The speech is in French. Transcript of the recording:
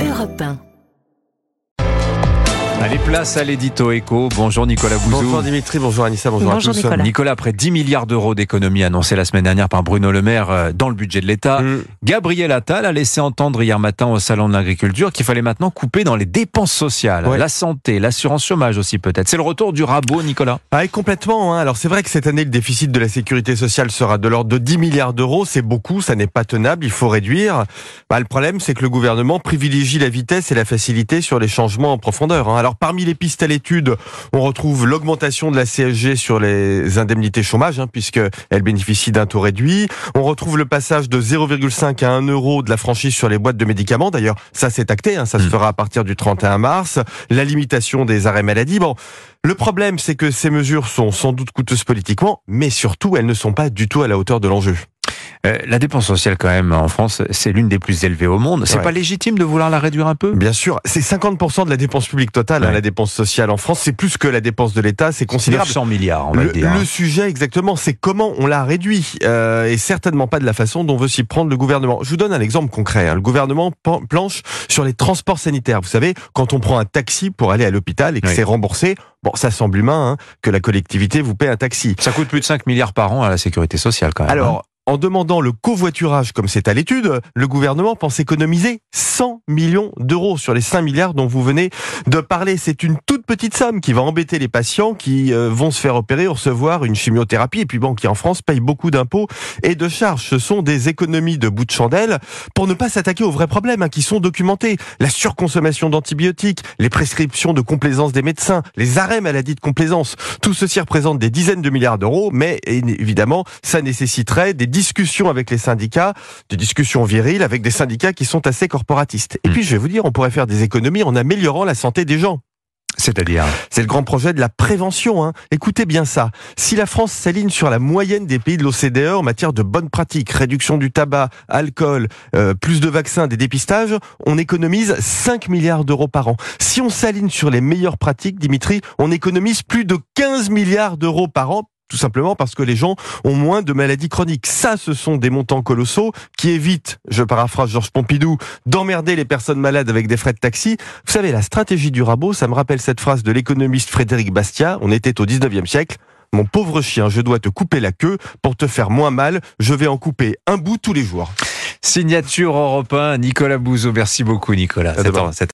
Europe 1. Allez, place à l'édito éco. Bonjour Nicolas Bouzou. Bonjour Dimitri, bonjour Anissa, bonjour, Bonjour à tous. Nicolas. Nicolas, après 10 milliards d'euros d'économies annoncées la semaine dernière par Bruno Le Maire euh, dans le budget de l'État, Mm. Gabriel Attal a laissé entendre hier matin au Salon de l'Agriculture qu'il fallait maintenant couper dans les dépenses sociales, Ouais. la santé, l'assurance chômage aussi peut-être. C'est le retour du rabot, Nicolas. Ah, et complètement. Hein. Alors c'est vrai que cette année, le déficit de la sécurité sociale sera de l'ordre de 10 milliards d'euros. C'est beaucoup, ça n'est pas tenable, il faut réduire. Bah, le problème, c'est que le gouvernement privilégie la vitesse et la facilité sur les changements en profondeur. hein. Alors parmi les pistes à l'étude, on retrouve l'augmentation de la CSG sur les indemnités chômage, hein, puisque elle bénéficie d'un taux réduit. On retrouve le passage de 0,5 à 1 euro de la franchise sur les boîtes de médicaments. D'ailleurs, ça c'est acté, hein, ça se Mm. fera à partir du 31 mars. La limitation des arrêts maladie. Bon, le problème, c'est que ces mesures sont sans doute coûteuses politiquement, mais surtout, elles ne sont pas du tout à la hauteur de l'enjeu. Euh, la dépense sociale quand même en France, c'est l'une des plus élevées au monde. C'est Ouais. pas légitime de vouloir la réduire un peu? Bien sûr, c'est 50% de la dépense publique totale, hein, la dépense sociale en France. C'est plus que la dépense de l'État, c'est considérable. 900 milliards, on va Le, dire. le sujet exactement, c'est comment on l'a réduit, euh, et certainement pas de la façon dont veut s'y prendre le gouvernement. Je vous donne un exemple concret. hein. Le gouvernement planche sur les transports sanitaires. Vous savez, quand on prend un taxi pour aller à l'hôpital et que Oui. c'est remboursé, bon, ça semble humain hein, que la collectivité vous paie un taxi. Ça coûte plus de 5 milliards par an à la sécurité sociale quand même. hein. Alors, en demandant le covoiturage comme c'est à l'étude, le gouvernement pense économiser 100 millions d'euros sur les 5 milliards dont vous venez de parler. C'est une toute petite somme qui va embêter les patients qui euh, vont se faire opérer recevoir une chimiothérapie et puis bon, qui en France payent beaucoup d'impôts et de charges. Ce sont des économies de bout de chandelle pour ne pas s'attaquer aux vrais problèmes hein, qui sont documentés. La surconsommation d'antibiotiques, les prescriptions de complaisance des médecins, les arrêts maladie de complaisance. Tout ceci représente des dizaines de milliards d'euros, mais évidemment, ça nécessiterait des discussions avec les syndicats, des discussions viriles avec des syndicats qui sont assez corporatistes. Et Mm. puis, je vais vous dire, on pourrait faire des économies en améliorant la santé des gens. C'est-à-dire C'est le grand projet de la prévention. Hein. Écoutez bien ça. Si la France s'aligne sur la moyenne des pays de l'OCDE en matière de bonnes pratiques, réduction du tabac, alcool, euh, plus de vaccins, des dépistages, on économise 5 milliards d'euros par an. Si on s'aligne sur les meilleures pratiques, Dimitri, on économise plus de 15 milliards d'euros par an tout simplement parce que les gens ont moins de maladies chroniques. Ça, ce sont des montants colossaux qui évitent, je paraphrase Georges Pompidou, d'emmerder les personnes malades avec des frais de taxi. Vous savez, la stratégie du rabot, ça me rappelle cette phrase de l'économiste Frédéric Bastiat, on était au 19e siècle. Mon pauvre chien, je dois te couper la queue pour te faire moins mal. Je vais en couper un bout tous les jours. Signature Europe 1, Nicolas Bouzou. Merci beaucoup Nicolas.